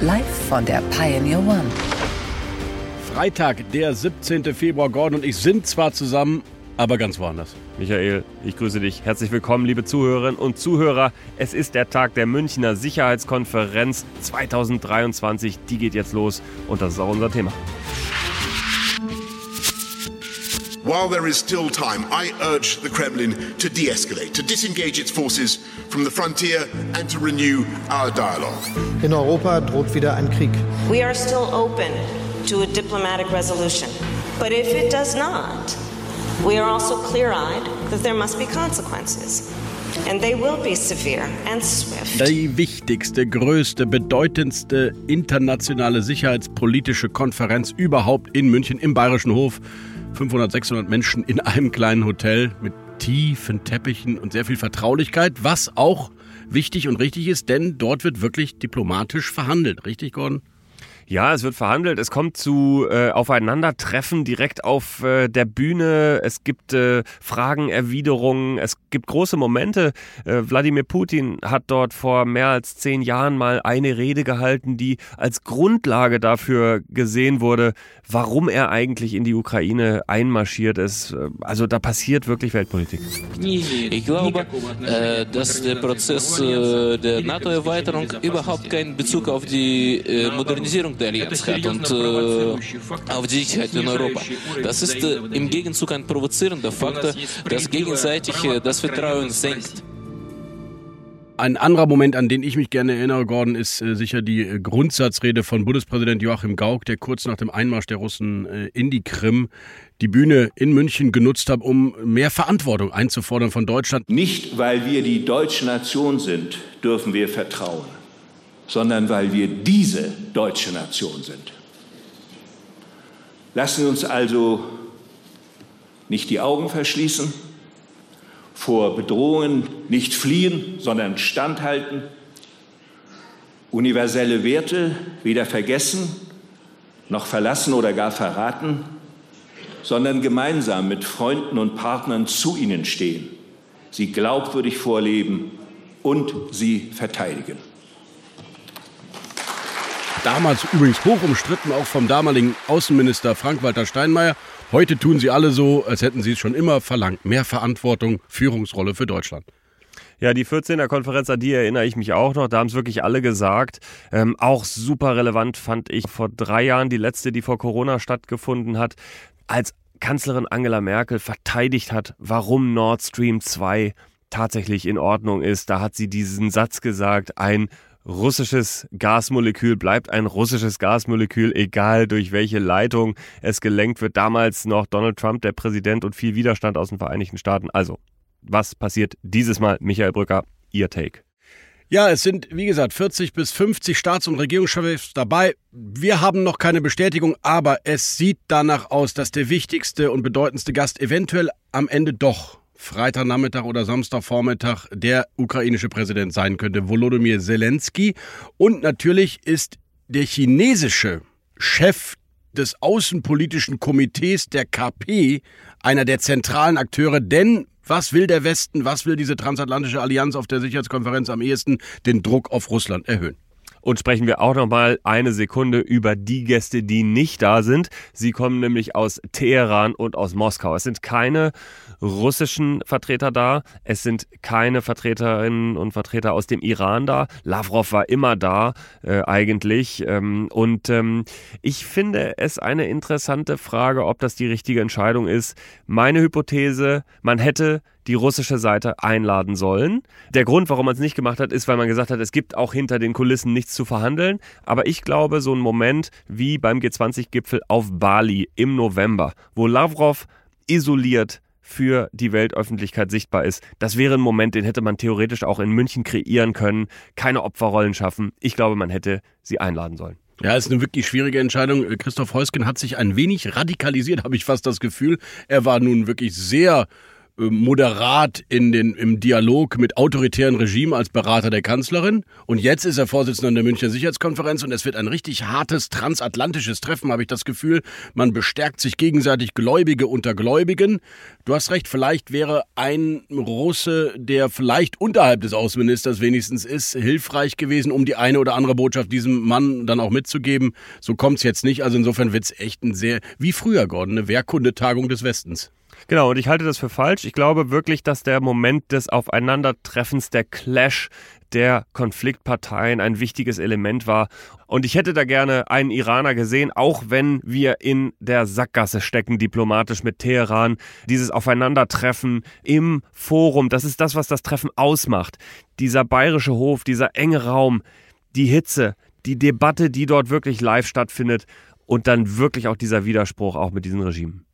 Live von der Pioneer One. Freitag, der 17. Februar. Gordon und ich sind zwar zusammen, aber ganz woanders. Michael, ich grüße dich. Herzlich willkommen, liebe Zuhörerinnen und Zuhörer. Es ist der Tag der Münchner Sicherheitskonferenz 2023. Die geht jetzt los und das ist auch unser Thema. While there is still time, I urge the Kremlin to de escalate, to disengage its forces from the frontier and to renew our dialogue. In Europa droht wieder ein Krieg. We are still open to a diplomatic resolution. But if it does not, we are also clear eyed that there must be consequences. And they will be severe and swift. Die wichtigste, größte, bedeutendste internationale sicherheitspolitische Konferenz überhaupt in München im Bayerischen Hof. 500, 600 Menschen in einem kleinen Hotel mit tiefen Teppichen und sehr viel Vertraulichkeit, was auch wichtig und richtig ist, denn dort wird wirklich diplomatisch verhandelt. Richtig, Gordon? Ja, es wird verhandelt. Es kommt zu äh, Aufeinandertreffen direkt auf äh, der Bühne. Es gibt äh, Fragen, Erwiderungen. Es gibt große Momente. Äh, Wladimir Putin hat dort vor mehr als zehn Jahren mal eine Rede gehalten, die als Grundlage dafür gesehen wurde, warum er eigentlich in die Ukraine einmarschiert ist. Also da passiert wirklich Weltpolitik. Ich glaube, äh, dass der Prozess äh, der NATO-Erweiterung überhaupt keinen Bezug auf die äh, Modernisierung der Allianz hat und äh, auf die Sicherheit in Europa. Das ist äh, im Gegenzug ein provozierender Faktor, das gegenseitig äh, das Vertrauen senkt. Ein anderer Moment, an den ich mich gerne erinnere, Gordon, ist äh, sicher die äh, Grundsatzrede von Bundespräsident Joachim Gauck, der kurz nach dem Einmarsch der Russen äh, in die Krim die Bühne in München genutzt hat, um mehr Verantwortung einzufordern von Deutschland. Nicht, weil wir die deutsche Nation sind, dürfen wir vertrauen, sondern weil wir diese deutsche Nation sind. Lassen Sie uns also nicht die Augen verschließen vor Bedrohungen nicht fliehen, sondern standhalten, universelle Werte weder vergessen noch verlassen oder gar verraten, sondern gemeinsam mit Freunden und Partnern zu ihnen stehen, sie glaubwürdig vorleben und sie verteidigen. Damals übrigens hoch umstritten, auch vom damaligen Außenminister Frank-Walter Steinmeier. Heute tun sie alle so, als hätten sie es schon immer verlangt. Mehr Verantwortung, Führungsrolle für Deutschland. Ja, die 14er Konferenz, an die erinnere ich mich auch noch. Da haben es wirklich alle gesagt. Ähm, auch super relevant fand ich vor drei Jahren die letzte, die vor Corona stattgefunden hat, als Kanzlerin Angela Merkel verteidigt hat, warum Nord Stream 2 tatsächlich in Ordnung ist. Da hat sie diesen Satz gesagt, ein russisches Gasmolekül bleibt ein russisches Gasmolekül, egal durch welche Leitung es gelenkt wird. Damals noch Donald Trump, der Präsident und viel Widerstand aus den Vereinigten Staaten. Also, was passiert dieses Mal? Michael Brücker, Ihr Take. Ja, es sind, wie gesagt, 40 bis 50 Staats- und Regierungschefs dabei. Wir haben noch keine Bestätigung, aber es sieht danach aus, dass der wichtigste und bedeutendste Gast eventuell am Ende doch Freitagnachmittag oder Samstagvormittag der ukrainische Präsident sein könnte, Volodymyr Zelensky. Und natürlich ist der chinesische Chef des Außenpolitischen Komitees der KP einer der zentralen Akteure, denn was will der Westen, was will diese transatlantische Allianz auf der Sicherheitskonferenz am ehesten? Den Druck auf Russland erhöhen. Und sprechen wir auch noch mal eine Sekunde über die Gäste, die nicht da sind. Sie kommen nämlich aus Teheran und aus Moskau. Es sind keine russischen Vertreter da. Es sind keine Vertreterinnen und Vertreter aus dem Iran da. Lavrov war immer da, äh, eigentlich. Ähm, und ähm, ich finde es eine interessante Frage, ob das die richtige Entscheidung ist. Meine Hypothese, man hätte die russische Seite einladen sollen. Der Grund, warum man es nicht gemacht hat, ist, weil man gesagt hat, es gibt auch hinter den Kulissen nichts zu verhandeln. Aber ich glaube, so ein Moment wie beim G20-Gipfel auf Bali im November, wo Lavrov isoliert für die Weltöffentlichkeit sichtbar ist. Das wäre ein Moment, den hätte man theoretisch auch in München kreieren können. Keine Opferrollen schaffen. Ich glaube, man hätte sie einladen sollen. Ja, ist eine wirklich schwierige Entscheidung. Christoph Heusgen hat sich ein wenig radikalisiert, habe ich fast das Gefühl. Er war nun wirklich sehr moderat in den, im Dialog mit autoritären Regimen als Berater der Kanzlerin. Und jetzt ist er Vorsitzender der Münchner Sicherheitskonferenz und es wird ein richtig hartes transatlantisches Treffen, habe ich das Gefühl. Man bestärkt sich gegenseitig Gläubige unter Gläubigen. Du hast recht, vielleicht wäre ein Russe, der vielleicht unterhalb des Außenministers wenigstens ist, hilfreich gewesen, um die eine oder andere Botschaft diesem Mann dann auch mitzugeben. So kommt's jetzt nicht. Also insofern wird's echt ein sehr, wie früher, Gordon, eine Wehrkundetagung des Westens. Genau, und ich halte das für falsch. Ich glaube wirklich, dass der Moment des Aufeinandertreffens, der Clash der Konfliktparteien ein wichtiges Element war. Und ich hätte da gerne einen Iraner gesehen, auch wenn wir in der Sackgasse stecken, diplomatisch mit Teheran. Dieses Aufeinandertreffen im Forum, das ist das, was das Treffen ausmacht. Dieser bayerische Hof, dieser enge Raum, die Hitze, die Debatte, die dort wirklich live stattfindet und dann wirklich auch dieser Widerspruch auch mit diesen Regimen.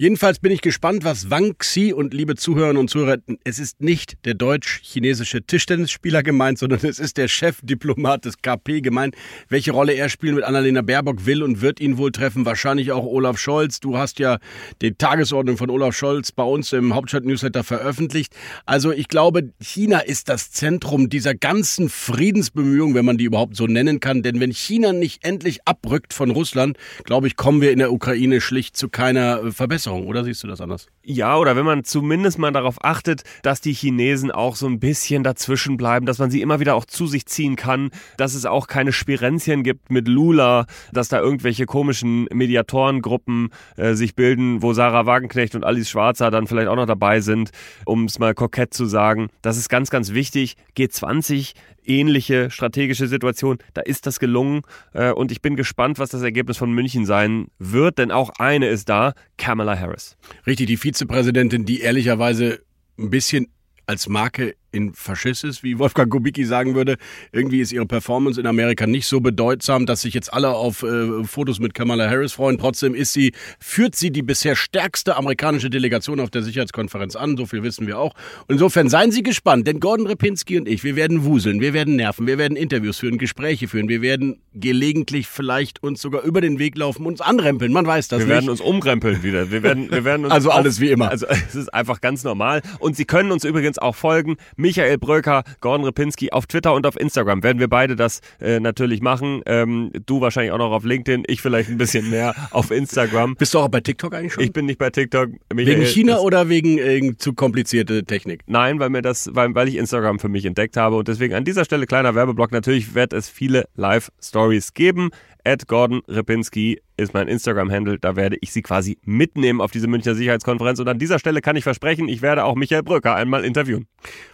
Jedenfalls bin ich gespannt, was Wang Xi und liebe Zuhörerinnen und Zuhörer, es ist nicht der deutsch-chinesische Tischtennisspieler gemeint, sondern es ist der Chefdiplomat des KP gemeint. Welche Rolle er spielen mit Annalena Baerbock will und wird ihn wohl treffen, wahrscheinlich auch Olaf Scholz. Du hast ja die Tagesordnung von Olaf Scholz bei uns im Hauptstadt-Newsletter veröffentlicht. Also ich glaube, China ist das Zentrum dieser ganzen Friedensbemühungen, wenn man die überhaupt so nennen kann. Denn wenn China nicht endlich abrückt von Russland, glaube ich, kommen wir in der Ukraine schlicht zu keiner Verbesserung. Oder siehst du das anders? Ja, oder wenn man zumindest mal darauf achtet, dass die Chinesen auch so ein bisschen dazwischen bleiben, dass man sie immer wieder auch zu sich ziehen kann, dass es auch keine Spirenzchen gibt mit Lula, dass da irgendwelche komischen Mediatorengruppen äh, sich bilden, wo Sarah Wagenknecht und Alice Schwarzer dann vielleicht auch noch dabei sind, um es mal kokett zu sagen. Das ist ganz, ganz wichtig. G20 ähnliche strategische Situation. Da ist das gelungen äh, und ich bin gespannt, was das Ergebnis von München sein wird, denn auch eine ist da, Kamala Harris. Richtig, die Vizepräsidentin, die ehrlicherweise ein bisschen als Marke in Faschistis, wie Wolfgang Kubicki sagen würde. Irgendwie ist ihre Performance in Amerika nicht so bedeutsam, dass sich jetzt alle auf äh, Fotos mit Kamala Harris freuen. Trotzdem ist sie, führt sie die bisher stärkste amerikanische Delegation auf der Sicherheitskonferenz an. So viel wissen wir auch. Und insofern seien Sie gespannt, denn Gordon Repinski und ich, wir werden wuseln, wir werden nerven, wir werden Interviews führen, Gespräche führen, wir werden gelegentlich vielleicht uns sogar über den Weg laufen, uns anrempeln. Man weiß das wir nicht. Wir werden uns umrempeln wieder. Wir werden, wir werden uns also alles wie immer. Also es ist einfach ganz normal. Und Sie können uns übrigens auch folgen. Michael Bröker, Gordon Repinski auf Twitter und auf Instagram werden wir beide das äh, natürlich machen. Ähm, du wahrscheinlich auch noch auf LinkedIn, ich vielleicht ein bisschen mehr auf Instagram. Bist du auch bei TikTok eigentlich schon? Ich bin nicht bei TikTok. Michael, wegen China oder wegen äh, zu komplizierte Technik? Nein, weil mir das, weil, weil ich Instagram für mich entdeckt habe und deswegen an dieser Stelle kleiner Werbeblock. Natürlich wird es viele Live-Stories geben. At Gordon Repinski ist mein Instagram-Handle. Da werde ich Sie quasi mitnehmen auf diese Münchner Sicherheitskonferenz. Und an dieser Stelle kann ich versprechen, ich werde auch Michael Brücker einmal interviewen.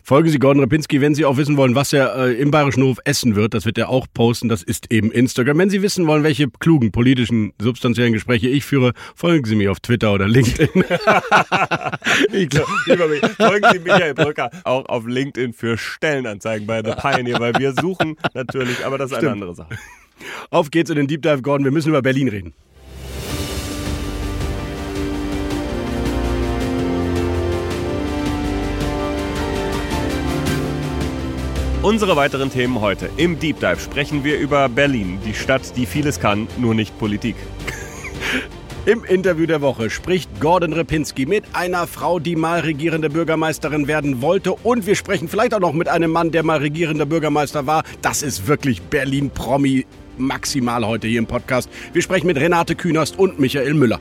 Folgen Sie Gordon Repinski, wenn Sie auch wissen wollen, was er äh, im Bayerischen Hof essen wird. Das wird er auch posten. Das ist eben Instagram. Wenn Sie wissen wollen, welche klugen politischen, substanziellen Gespräche ich führe, folgen Sie mir auf Twitter oder LinkedIn. ich glaub, folgen Sie Michael Brücker auch auf LinkedIn für Stellenanzeigen bei The Pioneer, weil wir suchen natürlich, aber das ist Stimmt. eine andere Sache. Auf geht's in den Deep Dive, Gordon. Wir müssen über Berlin reden. Unsere weiteren Themen heute. Im Deep Dive sprechen wir über Berlin, die Stadt, die vieles kann, nur nicht Politik. Im Interview der Woche spricht Gordon Repinski mit einer Frau, die mal regierende Bürgermeisterin werden wollte. Und wir sprechen vielleicht auch noch mit einem Mann, der mal regierender Bürgermeister war. Das ist wirklich Berlin-Promi maximal heute hier im Podcast. Wir sprechen mit Renate Künast und Michael Müller.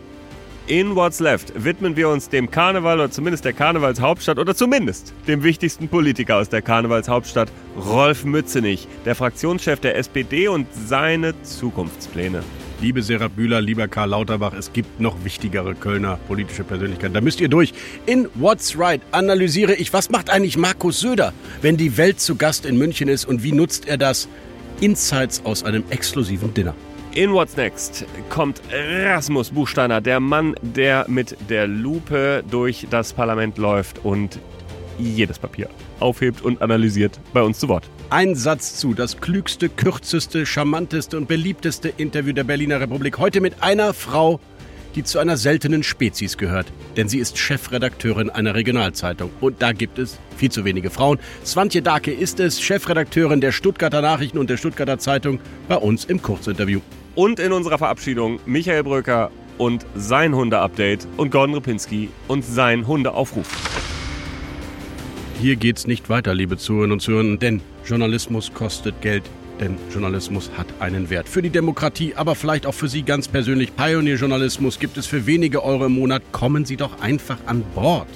In What's Left widmen wir uns dem Karneval oder zumindest der Karnevalshauptstadt oder zumindest dem wichtigsten Politiker aus der Karnevalshauptstadt, Rolf Mützenich, der Fraktionschef der SPD und seine Zukunftspläne. Liebe Sarah Bühler, lieber Karl Lauterbach, es gibt noch wichtigere Kölner politische Persönlichkeiten. Da müsst ihr durch. In What's Right analysiere ich, was macht eigentlich Markus Söder, wenn die Welt zu Gast in München ist und wie nutzt er das? Insights aus einem exklusiven Dinner. In What's Next kommt Rasmus Buchsteiner, der Mann, der mit der Lupe durch das Parlament läuft und jedes Papier aufhebt und analysiert bei uns zu Wort. Ein Satz zu, das klügste, kürzeste, charmanteste und beliebteste Interview der Berliner Republik. Heute mit einer Frau, die zu einer seltenen Spezies gehört. Denn sie ist Chefredakteurin einer Regionalzeitung. Und da gibt es viel zu wenige Frauen. Swantje Dake ist es, Chefredakteurin der Stuttgarter Nachrichten und der Stuttgarter Zeitung, bei uns im Kurzinterview. Und in unserer Verabschiedung Michael Bröker und sein Hunde-Update und Gordon Ripinski und sein Hundeaufruf. Hier geht's nicht weiter, liebe Zuhörerinnen und Zuhörer, denn Journalismus kostet Geld. Denn Journalismus hat einen Wert. Für die Demokratie, aber vielleicht auch für Sie ganz persönlich. Pioneer-Journalismus gibt es für wenige Euro im Monat. Kommen Sie doch einfach an Bord.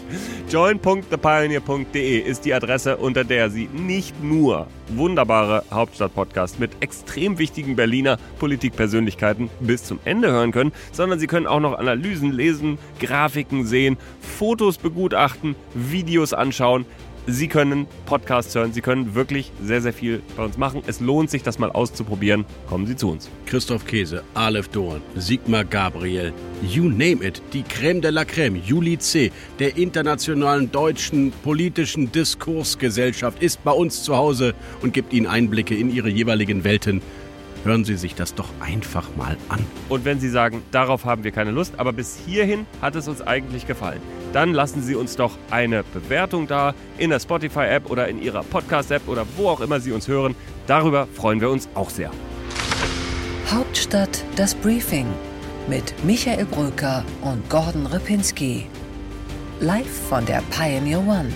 Join.thepioneer.de ist die Adresse, unter der Sie nicht nur wunderbare Hauptstadt-Podcasts mit extrem wichtigen Berliner Politikpersönlichkeiten bis zum Ende hören können, sondern Sie können auch noch Analysen lesen, Grafiken sehen, Fotos begutachten, Videos anschauen. Sie können Podcasts hören, Sie können wirklich sehr, sehr viel bei uns machen. Es lohnt sich, das mal auszuprobieren. Kommen Sie zu uns. Christoph Käse, Aleph Dorn, Sigmar Gabriel, you name it, die Creme de la Creme, Juli C., der internationalen deutschen politischen Diskursgesellschaft, ist bei uns zu Hause und gibt Ihnen Einblicke in Ihre jeweiligen Welten. Hören Sie sich das doch einfach mal an. Und wenn Sie sagen, darauf haben wir keine Lust, aber bis hierhin hat es uns eigentlich gefallen, dann lassen Sie uns doch eine Bewertung da in der Spotify-App oder in Ihrer Podcast-App oder wo auch immer Sie uns hören. Darüber freuen wir uns auch sehr. Hauptstadt das Briefing mit Michael Bröker und Gordon Ripinski. Live von der Pioneer One.